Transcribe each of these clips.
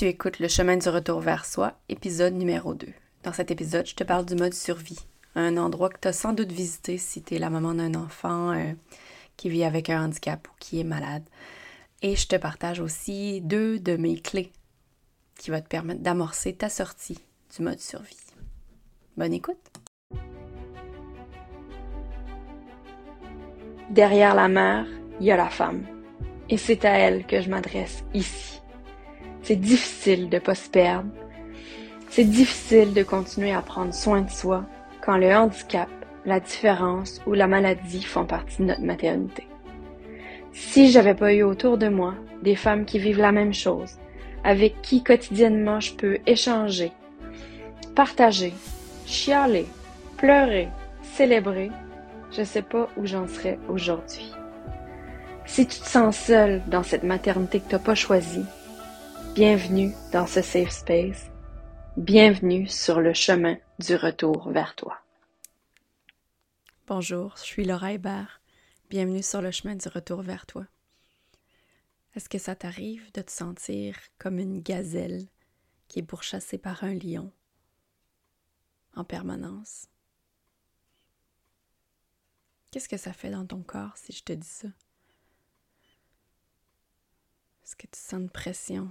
Tu écoutes Le chemin du retour vers soi, épisode numéro 2. Dans cet épisode, je te parle du mode survie, un endroit que tu as sans doute visité si tu es la maman d'un enfant euh, qui vit avec un handicap ou qui est malade. Et je te partage aussi deux de mes clés qui vont te permettre d'amorcer ta sortie du mode survie. Bonne écoute! Derrière la mère, il y a la femme. Et c'est à elle que je m'adresse ici. C'est difficile de pas se perdre. C'est difficile de continuer à prendre soin de soi quand le handicap, la différence ou la maladie font partie de notre maternité. Si j'avais pas eu autour de moi des femmes qui vivent la même chose, avec qui quotidiennement je peux échanger, partager, chialer, pleurer, célébrer, je sais pas où j'en serais aujourd'hui. Si tu te sens seule dans cette maternité que tu n'as pas choisie, bienvenue dans ce safe space. Bienvenue sur le chemin du retour vers toi. Bonjour, je suis Laura Hébert. Bienvenue sur le chemin du retour vers toi. Est-ce que ça t'arrive de te sentir comme une gazelle qui est pourchassée par un lion en permanence? Qu'est-ce que ça fait dans ton corps si je te dis ça? Est-ce que tu sens une pression?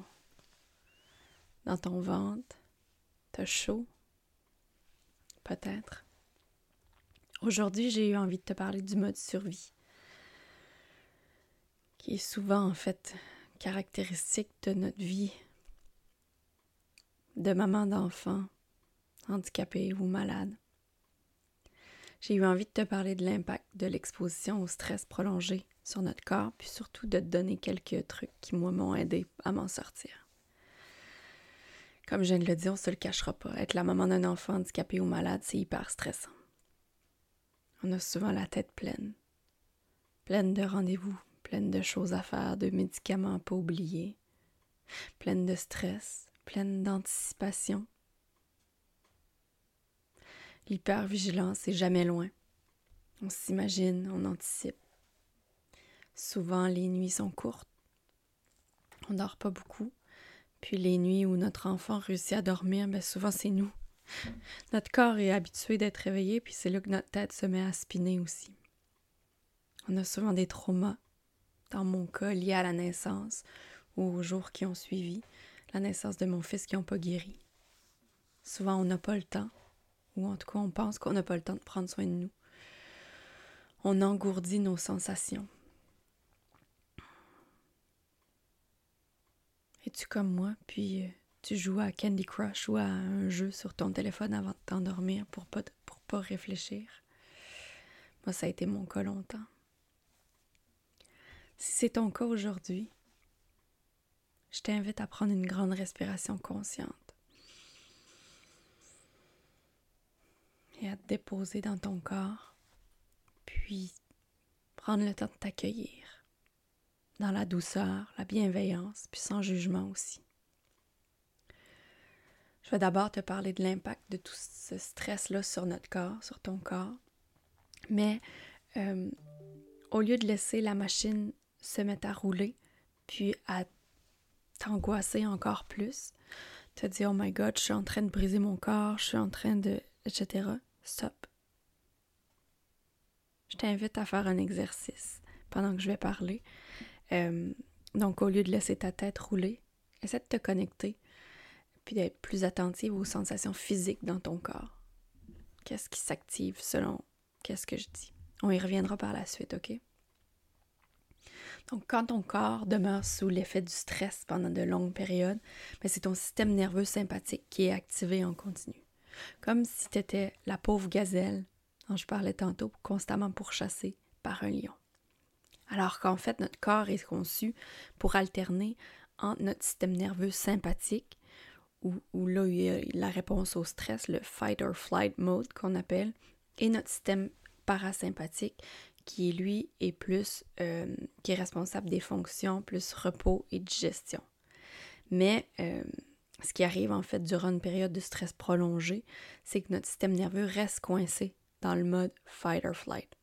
Dans ton ventre? T'as chaud? Peut-être. Aujourd'hui, j'ai eu envie de te parler du mode survie, qui est souvent en fait caractéristique de notre vie de maman d'enfant, handicapée ou malade. J'ai eu envie de te parler de l'impact de l'exposition au stress prolongé sur notre corps, puis surtout de te donner quelques trucs qui, moi, m'ont aidé à m'en sortir. Comme je de le dire, on se le cachera pas. Être la maman d'un enfant handicapé ou malade, c'est hyper stressant. On a souvent la tête pleine. Pleine de rendez-vous, pleine de choses à faire, de médicaments à pas oublier, pleine de stress, pleine d'anticipation. L'hypervigilance est jamais loin. On s'imagine, on anticipe. Souvent, les nuits sont courtes. On dort pas beaucoup. Puis les nuits où notre enfant réussit à dormir, ben souvent c'est nous. Notre corps est habitué d'être réveillé, puis c'est là que notre tête se met à spinner aussi. On a souvent des traumas, dans mon cas, liés à la naissance ou aux jours qui ont suivi, la naissance de mon fils qui n'ont pas guéri. Souvent, on n'a pas le temps, ou en tout cas, on pense qu'on n'a pas le temps de prendre soin de nous. On engourdit nos sensations. Es-tu comme moi, puis euh, tu joues à Candy Crush ou à un jeu sur ton téléphone avant de t'endormir pour pas, pas réfléchir? Moi, ça a été mon cas longtemps. Si c'est ton cas aujourd'hui, je t'invite à prendre une grande respiration consciente et à te déposer dans ton corps, puis prendre le temps de t'accueillir dans la douceur, la bienveillance, puis sans jugement aussi. Je vais d'abord te parler de l'impact de tout ce stress-là sur notre corps, sur ton corps. Mais euh, au lieu de laisser la machine se mettre à rouler, puis à t'angoisser encore plus, te dire Oh my God, je suis en train de briser mon corps, je suis en train de. etc. Stop. Je t'invite à faire un exercice pendant que je vais parler. Euh, donc, au lieu de laisser ta tête rouler, essaie de te connecter, puis d'être plus attentive aux sensations physiques dans ton corps. Qu'est-ce qui s'active selon qu'est-ce que je dis? On y reviendra par la suite, OK? Donc, quand ton corps demeure sous l'effet du stress pendant de longues périodes, ben, c'est ton système nerveux sympathique qui est activé en continu. Comme si tu étais la pauvre gazelle dont je parlais tantôt, constamment pourchassée par un lion. Alors qu'en fait, notre corps est conçu pour alterner entre notre système nerveux sympathique, où, là, il y a la réponse au stress, le fight or flight mode qu'on appelle, et notre système parasympathique, qui lui est plus, euh, qui est responsable des fonctions plus repos et digestion. Mais euh, ce qui arrive en fait durant une période de stress prolongé, c'est que notre système nerveux reste coincé dans le mode fight or flight.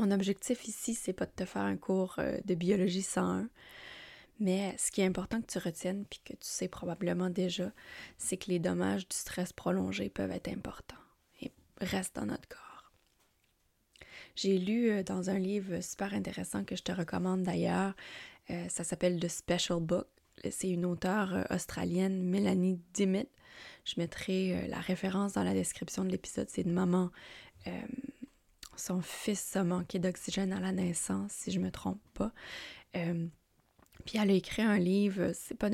Mon objectif ici, c'est pas de te faire un cours euh, de biologie 101, Mais ce qui est important que tu retiennes, puis que tu sais probablement déjà, c'est que les dommages du stress prolongé peuvent être importants et restent dans notre corps. J'ai lu euh, dans un livre super intéressant que je te recommande d'ailleurs, euh, ça s'appelle The Special Book. C'est une auteure australienne, Mélanie Dimmitt. Je mettrai la référence dans la description de l'épisode. C'est une maman son fils a manqué d'oxygène à la naissance, si je me trompe pas. Puis elle a écrit un livre, c'est pas,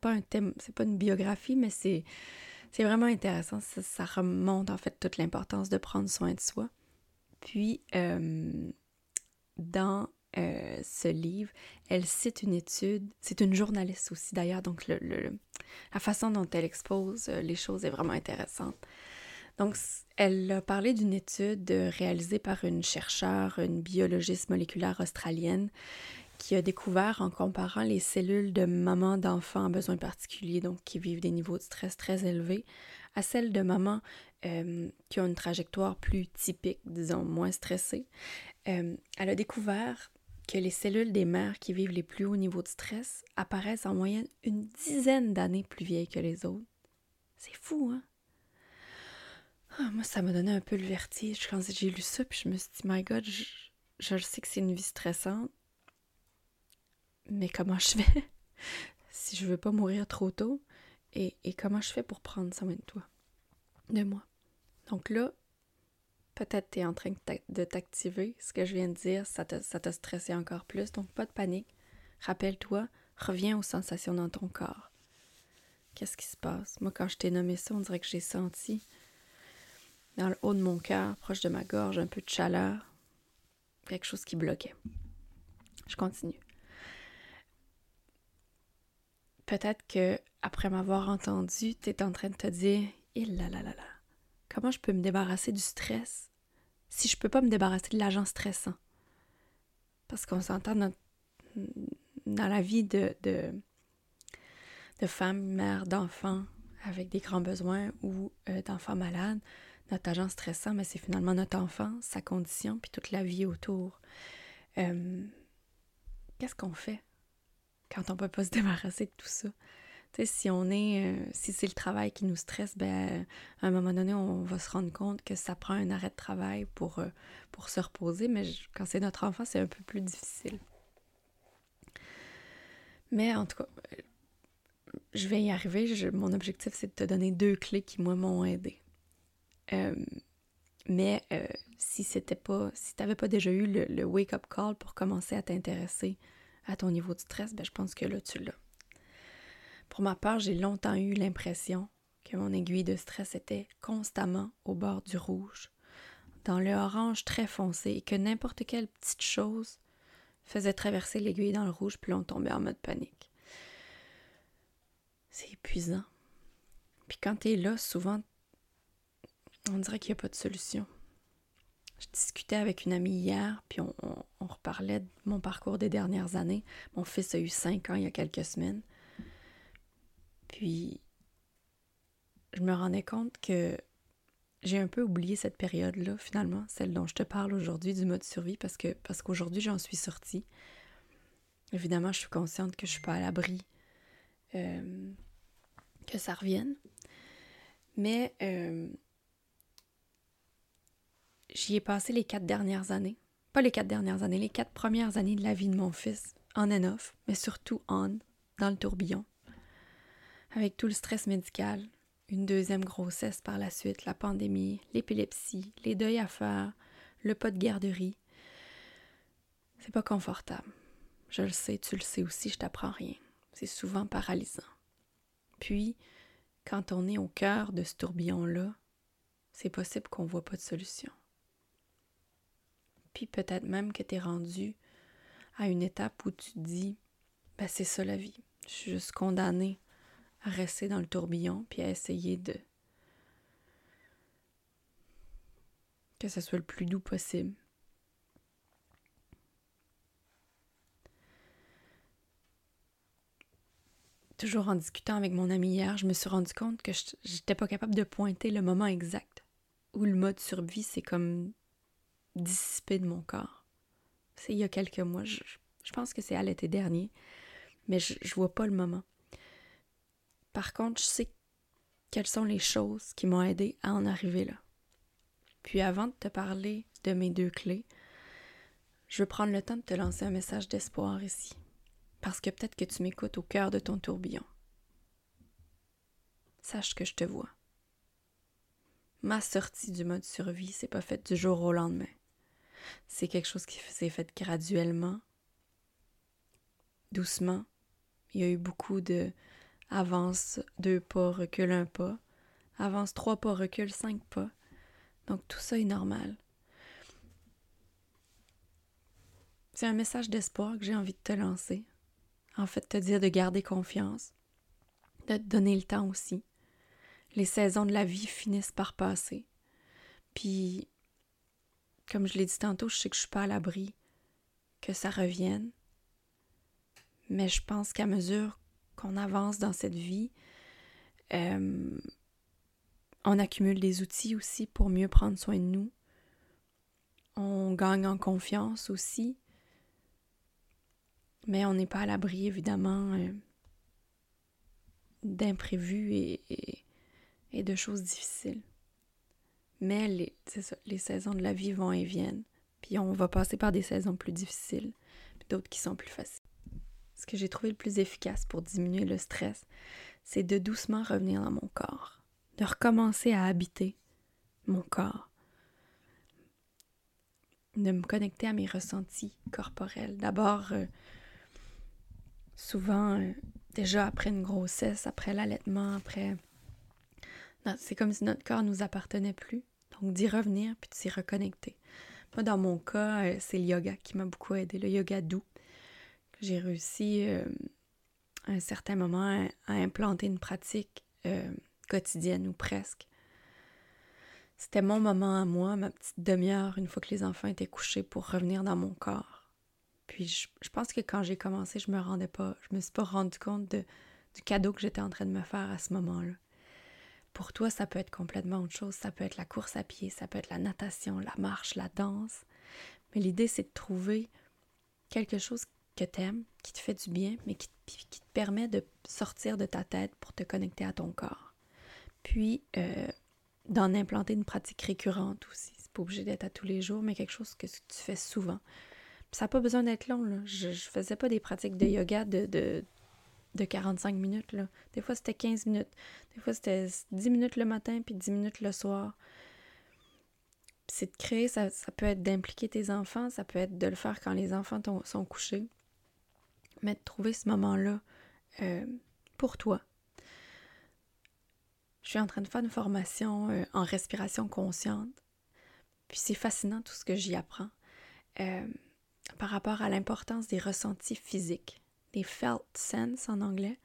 pas un c'est pas une biographie, mais c'est, vraiment intéressant. Ça, remonte en fait toute l'importance de prendre soin de soi. Puis, euh, dans euh, ce livre, elle cite une étude, c'est une journaliste aussi d'ailleurs, donc la façon dont elle expose euh, les choses est vraiment intéressante. Donc, elle a parlé d'une étude réalisée par une chercheure, une biologiste moléculaire australienne, qui a découvert en comparant les cellules de mamans d'enfants à besoins particuliers, donc qui vivent des niveaux de stress très élevés, à celles de mamans euh, qui ont une trajectoire plus typique, disons moins stressée. Euh, elle a découvert que les cellules des mères qui vivent les plus hauts niveaux de stress apparaissent en moyenne une dizaine d'années plus vieilles que les autres. C'est fou, hein? Ah, moi, ça m'a donné un peu le vertige quand j'ai lu ça, puis je me suis dit, my God, je, je sais que c'est une vie stressante, mais comment je fais si je veux pas mourir trop tôt? Et, comment je fais pour prendre soin de toi, de moi. Donc là, peut-être tu es en train de t'activer. Ce que je viens de dire, ça t'a stressé encore plus. Donc pas de panique. Rappelle-toi, reviens aux sensations dans ton corps. Qu'est-ce qui se passe? Moi, quand je t'ai nommé ça, on dirait que j'ai senti dans le haut de mon cœur, proche de ma gorge, un peu de chaleur, quelque chose qui bloquait. Je continue. Peut-être que après m'avoir entendu, tu es en train de te dire Il là là là là. Comment je peux me débarrasser du stress? Si je peux pas me débarrasser de l'agent stressant? Parce qu'on s'entend dans, la vie de, de, de femmes, mères, d'enfants avec des grands besoins ou euh, d'enfants malades, notre agent stressant, mais c'est finalement notre enfant, sa condition, puis toute la vie autour. Euh, qu'est-ce qu'on fait quand on peut pas se débarrasser de tout ça? si on est, euh, si c'est le travail qui nous stresse, ben, à un moment donné, on va se rendre compte que ça prend un arrêt de travail pour, euh, se reposer, mais quand c'est notre enfant, c'est un peu plus difficile. Mais en tout cas, je vais y arriver. mon objectif, c'est de te donner deux clés qui, moi, m'ont aidé. Mais si c'était pas, si t'avais pas déjà eu le, wake-up call pour commencer à t'intéresser à ton niveau de stress, ben, je pense que là, tu l'as. Pour ma part, j'ai longtemps eu l'impression que mon aiguille de stress était constamment au bord du rouge, dans le orange très foncé, et que n'importe quelle petite chose faisait traverser l'aiguille dans le rouge, puis on tombait en mode panique. C'est épuisant. Puis quand tu es là, souvent, on dirait qu'il n'y a pas de solution. Je discutais avec une amie hier, puis on, reparlait de mon parcours des dernières années. Mon fils a eu cinq ans il y a quelques semaines. Puis, je me rendais compte que j'ai un peu oublié cette période-là, finalement, celle dont je te parle aujourd'hui du mode survie, parce que parce qu'aujourd'hui, j'en suis sortie. Évidemment, je suis consciente que je suis pas à l'abri euh, que ça revienne. Mais euh, j'y ai passé les quatre dernières années. Pas les quatre dernières années, les quatre premières années de la vie de mon fils, en and off, mais surtout on, dans le tourbillon. Avec tout le stress médical, une deuxième grossesse par la suite, la pandémie, l'épilepsie, les deuils à faire, le pas de garderie. C'est pas confortable. Je le sais, tu le sais aussi, je t'apprends rien. C'est souvent paralysant. Puis, quand on est au cœur de ce tourbillon-là, c'est possible qu'on voit pas de solution. Puis peut-être même que tu es rendu à une étape où tu dis ben c'est ça la vie. Je suis juste condamnée à rester dans le tourbillon puis à essayer de que ce soit le plus doux possible. Toujours en discutant avec mon ami hier, je me suis rendu compte que je n'étais pas capable de pointer le moment exact où le mode survie c'est comme dissipé de mon corps. C'est il y a quelques mois, je, pense que c'est à l'été dernier. mais je, je vois pas le moment. Par contre, je sais quelles sont les choses qui m'ont aidé à en arriver là. Puis avant de te parler de mes deux clés, je veux prendre le temps de te lancer un message d'espoir ici, parce que peut-être que tu m'écoutes au cœur de ton tourbillon. Sache que je te vois. Ma sortie du mode survie, c'est pas faite du jour au lendemain. C'est quelque chose qui s'est fait graduellement, doucement. Il y a eu beaucoup de avance deux pas, recule un pas, avance trois pas, recule cinq pas. Donc tout ça est normal. C'est un message d'espoir que j'ai envie de te lancer. En fait, te dire de garder confiance, de te donner le temps aussi. Les saisons de la vie finissent par passer. Puis, comme je l'ai dit tantôt, je sais que je suis pas à l'abri que ça revienne. Mais je pense qu'à mesure qu'on avance dans cette vie, euh, on accumule des outils aussi pour mieux prendre soin de nous. On gagne en confiance aussi. Mais on n'est pas à l'abri, évidemment, euh, d'imprévus et, et, de choses difficiles. Mais les, ça, les saisons de la vie vont et viennent. Puis on va passer par des saisons plus difficiles, puis d'autres qui sont plus faciles. Ce que j'ai trouvé le plus efficace pour diminuer le stress, c'est de doucement revenir dans mon corps, de recommencer à habiter mon corps, de me connecter à mes ressentis corporels. D'abord, euh, souvent, euh, déjà après une grossesse, après l'allaitement, après... C'est comme si notre corps nous appartenait plus. Donc d'y revenir puis de s'y reconnecter. Moi, dans mon cas, euh, c'est le yoga qui m'a beaucoup aidé, le yoga doux. J'ai réussi euh, à un certain moment à, implanter une pratique quotidienne ou presque. C'était mon moment à moi, ma petite demi-heure, une fois que les enfants étaient couchés, pour revenir dans mon corps puis je, pense que quand j'ai commencé, je me rendais pas, je me suis pas rendu compte du cadeau que j'étais en train de me faire à ce moment-là. Pour toi, ça peut être complètement autre chose. Ça peut être la course à pied, ça peut être la natation, la marche, la danse. Mais l'idée, c'est de trouver quelque chose que tu aimes, qui te fait du bien, mais qui, te permet de sortir de ta tête pour te connecter à ton corps. Puis, euh, d'en implanter une pratique récurrente aussi. C'est pas obligé d'être à tous les jours, mais quelque chose que tu fais souvent ça n'a pas besoin d'être long. Je ne faisais pas des pratiques de yoga de, de 45 minutes. Des fois, c'était 15 minutes. Des fois, c'était 10 minutes le matin puis 10 minutes le soir. C'est de créer, ça, ça peut être d'impliquer tes enfants, ça peut être de le faire quand les enfants sont couchés. Mais de trouver ce moment-là euh, pour toi. Je suis en train de faire une formation euh, en respiration consciente. Puis c'est fascinant tout ce que j'y apprends. Euh, par rapport à l'importance des ressentis physiques, des felt sense en anglais,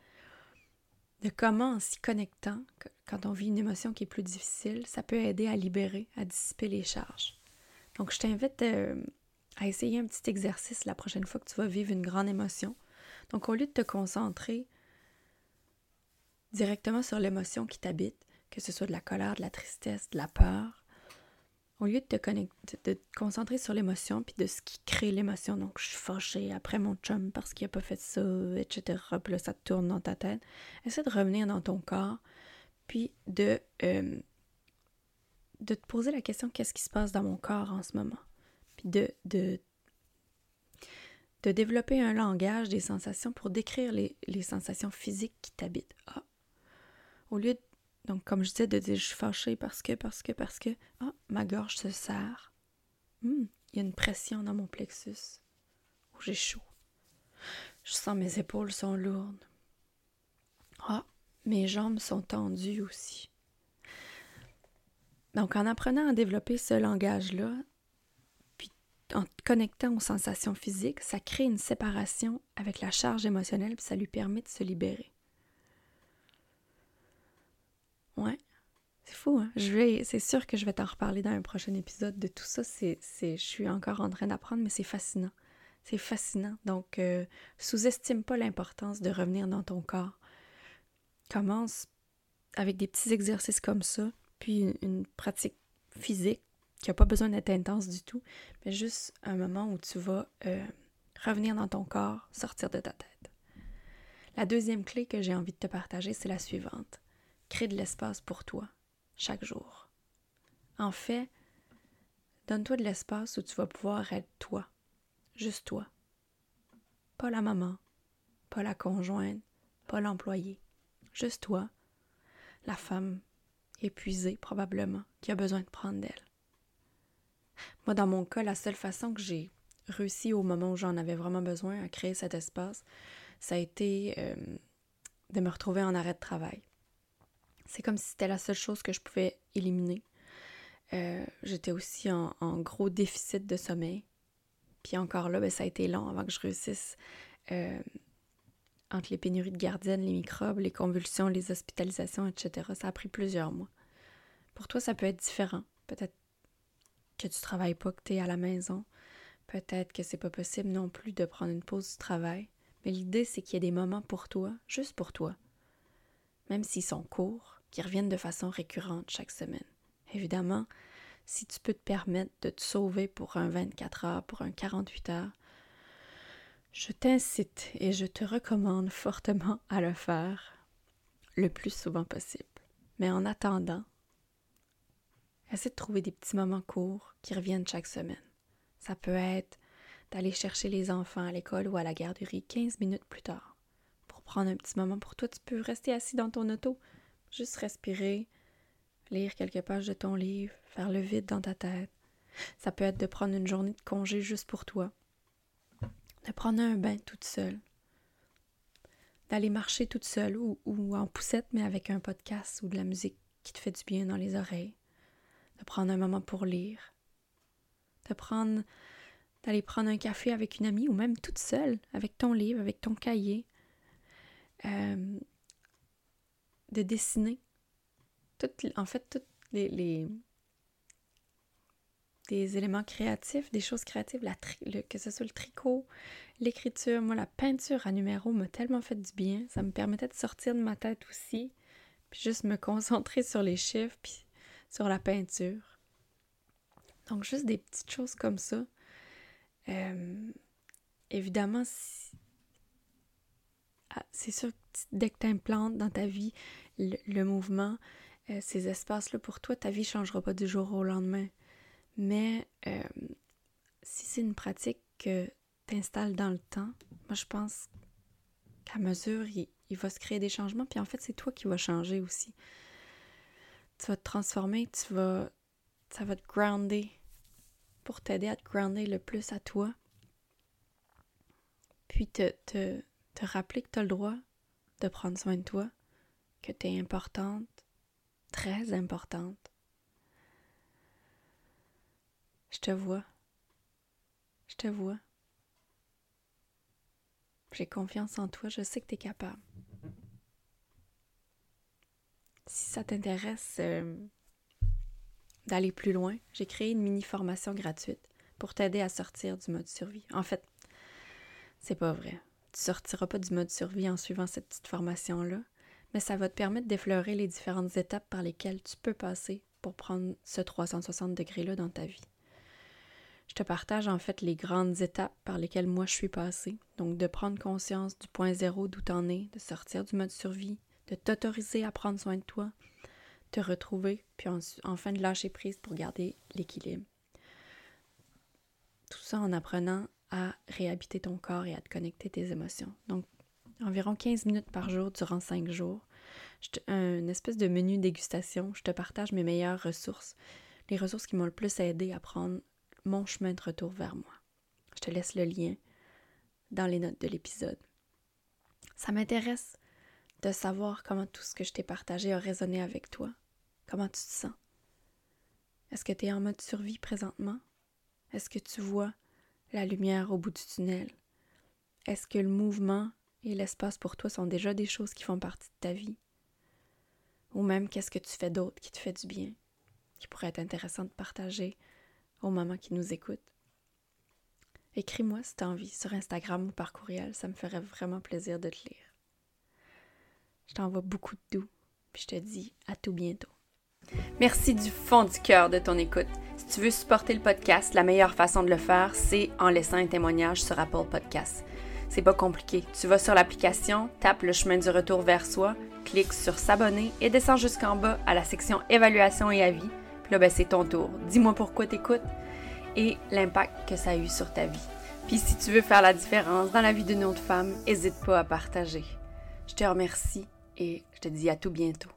de comment en s'y connectant, quand on vit une émotion qui est plus difficile, ça peut aider à libérer, à dissiper les charges. Donc, je t'invite euh, à essayer un petit exercice la prochaine fois que tu vas vivre une grande émotion. Donc, au lieu de te concentrer directement sur l'émotion qui t'habite, que ce soit de la colère, de la tristesse, de la peur, au lieu de te, connecter, de te concentrer sur l'émotion puis de ce qui crée l'émotion, donc je suis fâchée après mon chum parce qu'il a pas fait ça, etc. Puis là, ça tourne dans ta tête. Essaie de revenir dans ton corps puis de, euh, de te poser la question qu'est-ce qui se passe dans mon corps en ce moment? Puis de développer un langage des sensations pour décrire les, les sensations physiques qui t'habitent. Ah. Au lieu de donc, comme je disais, de dire je suis fâchée parce que, parce que, parce que, ah, ma gorge se serre. Hmm, il y a une pression dans mon plexus. Oh, j'ai chaud. Je sens mes épaules sont lourdes. Ah, mes jambes sont tendues aussi. Donc, en apprenant à développer ce langage-là, puis en connectant aux sensations physiques, ça crée une séparation avec la charge émotionnelle, puis ça lui permet de se libérer. C'est fou, hein? Je vais, c'est sûr que je vais t'en reparler dans un prochain épisode de tout ça. C'est, c'est, je suis encore en train d'apprendre, mais c'est fascinant. C'est fascinant. Donc, euh, sous-estime pas l'importance de revenir dans ton corps. Commence avec des petits exercices comme ça, puis une, pratique physique qui n'a pas besoin d'être intense du tout, mais juste un moment où tu vas euh, revenir dans ton corps, sortir de ta tête. La deuxième clé que j'ai envie de te partager, c'est la suivante. Crée de l'espace pour toi, chaque jour. En fait, donne-toi de l'espace où tu vas pouvoir être toi, juste toi. Pas la maman, pas la conjointe, pas l'employé, juste toi, la femme épuisée probablement, qui a besoin de prendre d'elle. Moi, dans mon cas, la seule façon que j'ai réussi au moment où j'en avais vraiment besoin à créer cet espace, ça a été euh, de me retrouver en arrêt de travail. C'est comme si c'était la seule chose que je pouvais éliminer. Euh, j'étais aussi en, gros déficit de sommeil. Puis encore là, ben, ça a été long avant que je réussisse euh, entre les pénuries de gardiennes, les microbes, les convulsions, les hospitalisations, etc. Ça a pris plusieurs mois. Pour toi, ça peut être différent. Peut-être que tu travailles pas, que tu es à la maison. Peut-être que c'est pas possible non plus de prendre une pause du travail. Mais l'idée, c'est qu'il y ait des moments pour toi, juste pour toi. Même s'ils sont courts, qui reviennent de façon récurrente chaque semaine. Évidemment, si tu peux te permettre de te sauver pour un 24 heures, pour un 48 heures, je t'incite et je te recommande fortement à le faire le plus souvent possible. Mais en attendant, essaie de trouver des petits moments courts qui reviennent chaque semaine. Ça peut être d'aller chercher les enfants à l'école ou à la garderie 15 minutes plus tard. Pour prendre un petit moment pour toi, tu peux rester assis dans ton auto, juste respirer, lire quelques pages de ton livre, faire le vide dans ta tête. Ça peut être de prendre une journée de congé juste pour toi, de prendre un bain toute seule, d'aller marcher toute seule ou, en poussette mais avec un podcast ou de la musique qui te fait du bien dans les oreilles, de prendre un moment pour lire, de prendre d'aller prendre un café avec une amie ou même toute seule avec ton livre, avec ton cahier, euh, de dessiner. en fait, tous les, les, des éléments créatifs, des choses créatives, la que ce soit le tricot, l'écriture, moi la peinture à numéro m'a tellement fait du bien, ça me permettait de sortir de ma tête aussi, puis juste me concentrer sur les chiffres, puis sur la peinture. Donc juste des petites choses comme ça. Euh, évidemment, ah, c'est sûr que dès que tu implantes dans ta vie le, mouvement, euh, ces espaces-là pour toi, ta vie ne changera pas du jour au lendemain. Mais euh, si c'est une pratique que tu installes dans le temps, moi je pense qu'à mesure, il, va se créer des changements, puis en fait, c'est toi qui vas changer aussi. Tu vas te transformer, tu vas, ça va te grounder pour t'aider à te grounder le plus à toi. Puis te, te rappeler que tu as le droit de prendre soin de toi, que tu es importante, très importante, je te vois. Je te vois. J'ai confiance en toi, je sais que tu es capable. Si ça t'intéresse euh, d'aller plus loin, j'ai créé une mini formation gratuite pour t'aider à sortir du mode survie. En fait, c'est pas vrai. Tu sortiras pas du mode survie en suivant cette petite formation-là, mais ça va te permettre d'effleurer les différentes étapes par lesquelles tu peux passer pour prendre ce 360 degrés-là dans ta vie. Je te partage en fait les grandes étapes par lesquelles moi je suis passée. Donc de prendre conscience du point zéro d'où t'en es, de sortir du mode survie, de t'autoriser à prendre soin de toi, te retrouver, puis enfin de lâcher prise pour garder l'équilibre. Tout ça en apprenant à réhabiter ton corps et à te connecter tes émotions. Donc environ 15 minutes par jour durant 5 jours. un espèce de menu dégustation. Je te partage mes meilleures ressources, les ressources qui m'ont le plus aidé à prendre mon chemin de retour vers moi. Je te laisse le lien dans les notes de l'épisode. Ça m'intéresse de savoir comment tout ce que je t'ai partagé a résonné avec toi. Comment tu te sens? Est-ce que tu es en mode survie présentement? Est-ce que tu vois la lumière au bout du tunnel? Est-ce que le mouvement et l'espace pour toi sont déjà des choses qui font partie de ta vie? Ou même qu'est-ce que tu fais d'autre qui te fait du bien, qui pourrait être intéressant de partager aux mamans qui nous écoutent. Écris-moi si tu as envie sur Instagram ou par courriel, ça me ferait vraiment plaisir de te lire. Je t'envoie beaucoup de doux, puis je te dis à tout bientôt. Merci du fond du cœur de ton écoute. Tu veux supporter le podcast, la meilleure façon de le faire, c'est en laissant un témoignage sur Apple Podcasts. C'est pas compliqué. Tu vas sur l'application, tapes le chemin du retour vers soi, clique sur s'abonner et descends jusqu'en bas à la section évaluation et avis. Puis là, ben, c'est ton tour. Dis-moi pourquoi t'écoutes et l'impact que ça a eu sur ta vie. Puis si tu veux faire la différence dans la vie d'une autre femme, n'hésite pas à partager. Je te remercie et je te dis à tout bientôt.